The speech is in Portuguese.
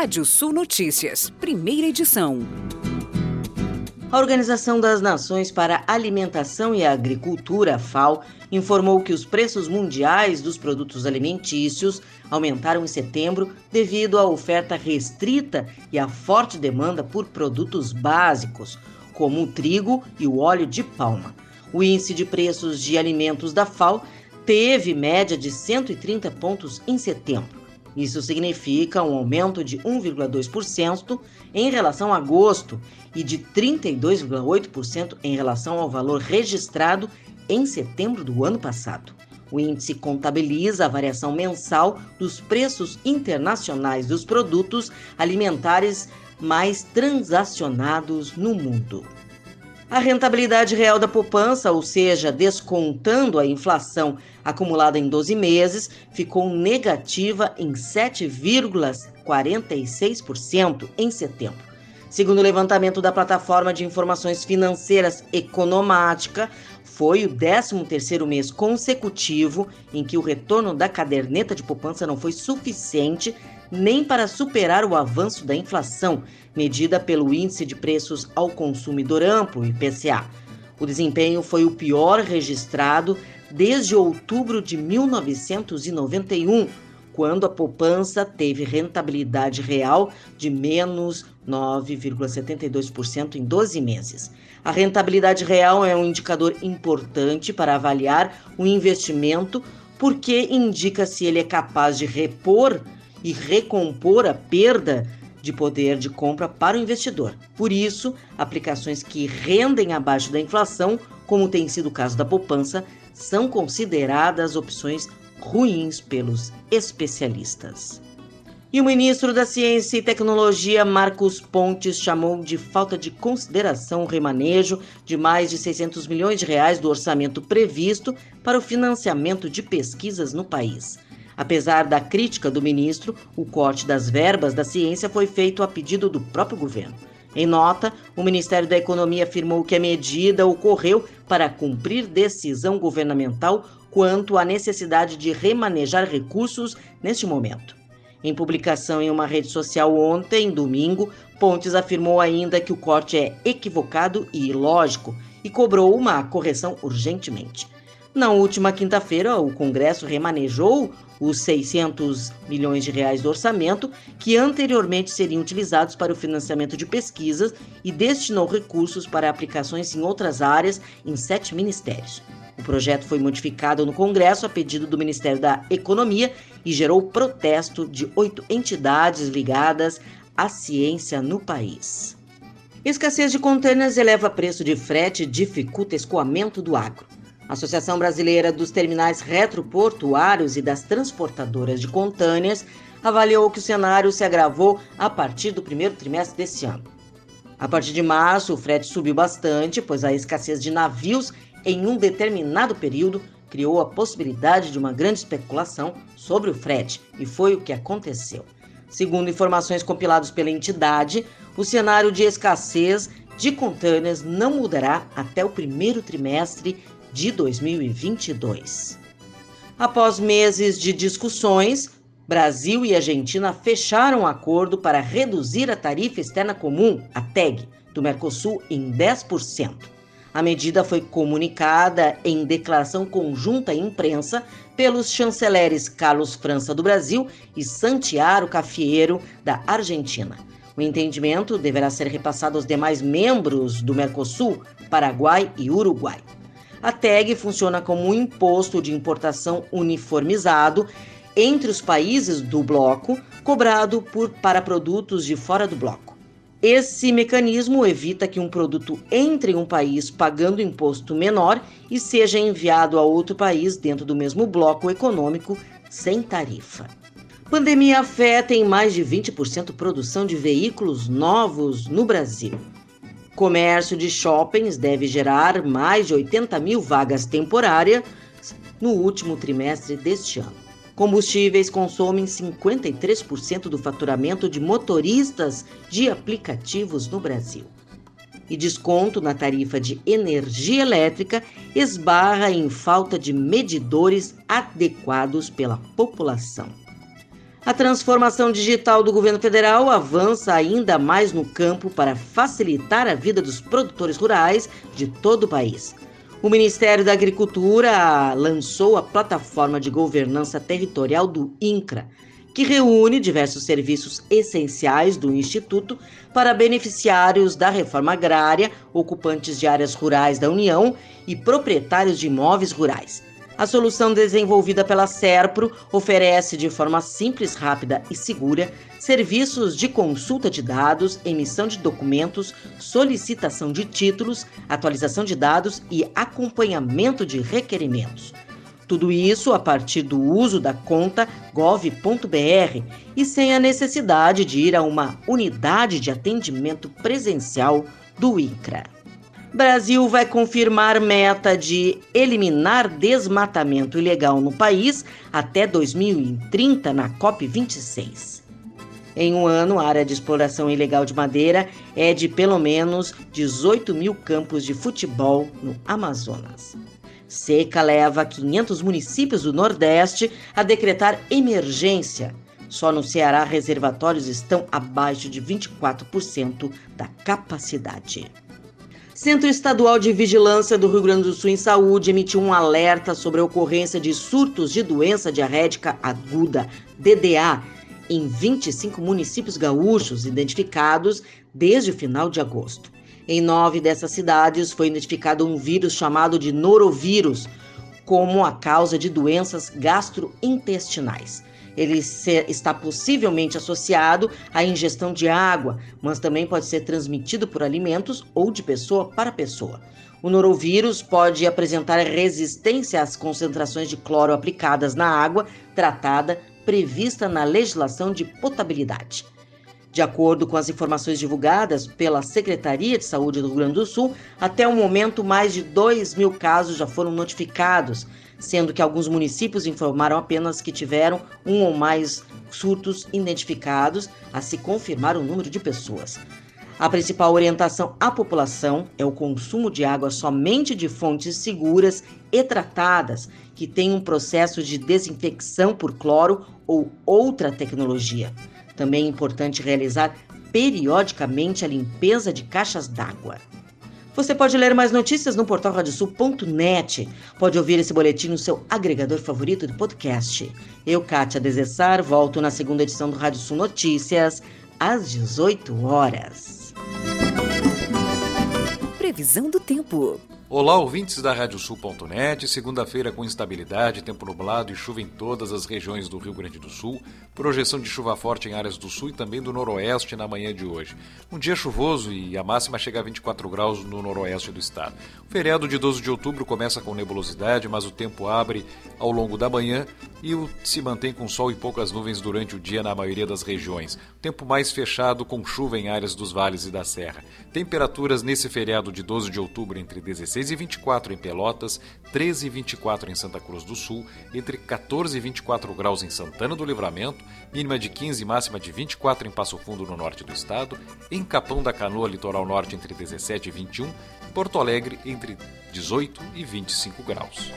Rádio Sul Notícias, primeira edição. A Organização das Nações para a Alimentação e Agricultura, FAO, informou que os preços mundiais dos produtos alimentícios aumentaram em setembro devido à oferta restrita e à forte demanda por produtos básicos, como o trigo e o óleo de palma. O índice de preços de alimentos da FAO teve média de 130 pontos em setembro. Isso significa um aumento de 1,2% em relação a agosto e de 32,8% em relação ao valor registrado em setembro do ano passado. O índice contabiliza a variação mensal dos preços internacionais dos produtos alimentares mais transacionados no mundo. A rentabilidade real da poupança, ou seja, descontando a inflação acumulada em 12 meses, ficou negativa em 7,46% em setembro. Segundo o levantamento da plataforma de informações financeiras Economática, foi o 13º mês consecutivo em que o retorno da caderneta de poupança não foi suficiente nem para superar o avanço da inflação, medida pelo Índice de Preços ao Consumidor Amplo, IPCA. O desempenho foi o pior registrado desde outubro de 1991, quando a poupança teve rentabilidade real de menos 9,72% em 12 meses. A rentabilidade real é um indicador importante para avaliar o investimento porque indica se ele é capaz de repor e recompor a perda de poder de compra para o investidor. Por isso, aplicações que rendem abaixo da inflação, como tem sido o caso da poupança, são consideradas opções ruins pelos especialistas. E o ministro da Ciência e Tecnologia, Marcos Pontes, chamou de falta de consideração o remanejo de mais de 600 milhões de reais do orçamento previsto para o financiamento de pesquisas no país. Apesar da crítica do ministro, o corte das verbas da ciência foi feito a pedido do próprio governo. Em nota, o Ministério da Economia afirmou que a medida ocorreu para cumprir decisão governamental quanto à necessidade de remanejar recursos neste momento. Em publicação em uma rede social ontem, domingo, Pontes afirmou ainda que o corte é equivocado e ilógico e cobrou uma correção urgentemente. Na última quinta-feira, o Congresso remanejou os 600 milhões de reais do orçamento que anteriormente seriam utilizados para o financiamento de pesquisas e destinou recursos para aplicações em outras áreas em sete ministérios. O projeto foi modificado no Congresso a pedido do Ministério da Economia e gerou protesto de oito entidades ligadas à ciência no país. Escassez de contêineres eleva preço de frete e dificulta escoamento do agro. A Associação Brasileira dos Terminais Retroportuários e das Transportadoras de Contêineres avaliou que o cenário se agravou a partir do primeiro trimestre desse ano. A partir de março, o frete subiu bastante, pois a escassez de navios em um determinado período, criou a possibilidade de uma grande especulação sobre o frete, e foi o que aconteceu. Segundo informações compiladas pela entidade, o cenário de escassez de contêineres não mudará até o primeiro trimestre de 2022. Após meses de discussões, Brasil e Argentina fecharam um acordo para reduzir a tarifa externa comum, a TEG, do Mercosul em 10%. A medida foi comunicada em declaração conjunta à imprensa pelos chanceleres Carlos França do Brasil e Santiago Cafiero da Argentina. O entendimento deverá ser repassado aos demais membros do Mercosul, Paraguai e Uruguai. A TEG funciona como um imposto de importação uniformizado entre os países do bloco, cobrado por, para produtos de fora do bloco. Esse mecanismo evita que um produto entre em um país pagando imposto menor e seja enviado a outro país dentro do mesmo bloco econômico sem tarifa. Pandemia afeta em mais de 20% produção de veículos novos no Brasil. Comércio de shoppings deve gerar mais de 80 mil vagas temporárias no último trimestre deste ano. Combustíveis consomem 53% do faturamento de motoristas de aplicativos no Brasil. E desconto na tarifa de energia elétrica esbarra em falta de medidores adequados pela população. A transformação digital do governo federal avança ainda mais no campo para facilitar a vida dos produtores rurais de todo o país. O Ministério da Agricultura lançou a plataforma de governança territorial do INCRA, que reúne diversos serviços essenciais do Instituto para beneficiários da reforma agrária, ocupantes de áreas rurais da União e proprietários de imóveis rurais. A solução desenvolvida pela Serpro oferece de forma simples, rápida e segura serviços de consulta de dados, emissão de documentos, solicitação de títulos, atualização de dados e acompanhamento de requerimentos. Tudo isso a partir do uso da conta gov.br e sem a necessidade de ir a uma unidade de atendimento presencial do ICRA. Brasil vai confirmar meta de eliminar desmatamento ilegal no país até 2030 na COP26. Em um ano, a área de exploração ilegal de madeira é de pelo menos 18 mil campos de futebol no Amazonas. Seca leva 500 municípios do Nordeste a decretar emergência. Só no Ceará, reservatórios estão abaixo de 24% da capacidade. Centro Estadual de Vigilância do Rio Grande do Sul em Saúde emitiu um alerta sobre a ocorrência de surtos de doença diarrética aguda, DDA, em 25 municípios gaúchos identificados desde o final de agosto. Em nove dessas cidades foi identificado um vírus chamado de norovírus como a causa de doenças gastrointestinais. Ele está possivelmente associado à ingestão de água, mas também pode ser transmitido por alimentos ou de pessoa para pessoa. O norovírus pode apresentar resistência às concentrações de cloro aplicadas na água tratada prevista na legislação de potabilidade. De acordo com as informações divulgadas pela Secretaria de Saúde do Rio Grande do Sul, até o momento mais de 2 mil casos já foram notificados, sendo que alguns municípios informaram apenas que tiveram um ou mais surtos identificados, a se confirmar o número de pessoas. A principal orientação à população é o consumo de água somente de fontes seguras e tratadas, que têm um processo de desinfecção por cloro ou outra tecnologia. Também é importante realizar periodicamente a limpeza de caixas d'água. Você pode ler mais notícias no portal radiosul.net. Pode ouvir esse boletim no seu agregador favorito de podcast. Eu, Kátia Desessar, volto na segunda edição do Rádio Sul Notícias, às 18 horas. Previsão do tempo. Olá, ouvintes da Radiosul.net. Segunda-feira com instabilidade, tempo nublado e chuva em todas as regiões do Rio Grande do Sul. Projeção de chuva forte em áreas do sul e também do noroeste na manhã de hoje. Um dia chuvoso e a máxima chega a 24 graus no noroeste do estado. O feriado de 12 de outubro começa com nebulosidade, mas o tempo abre ao longo da manhã e se mantém com sol e poucas nuvens durante o dia na maioria das regiões. Tempo mais fechado com chuva em áreas dos vales e da serra. Temperaturas nesse feriado de 12 de outubro entre 16 16 e 24 em Pelotas, 13 e 24 em Santa Cruz do Sul, entre 14 e 24 graus em Santana do Livramento, mínima de 15 e máxima de 24 em Passo Fundo, no norte do estado, em Capão da Canoa, litoral norte, entre 17 e 21, Porto Alegre, entre 18 e 25 graus.